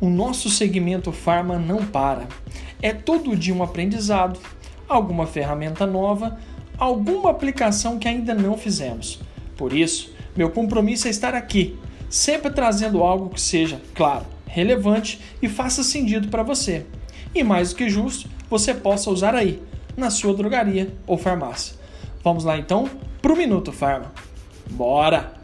o nosso segmento Farma não para. É todo dia um aprendizado, alguma ferramenta nova, alguma aplicação que ainda não fizemos. Por isso, meu compromisso é estar aqui, sempre trazendo algo que seja, claro, relevante e faça sentido para você. E mais do que justo, você possa usar aí, na sua drogaria ou farmácia. Vamos lá então para o Minuto Farma. Bora!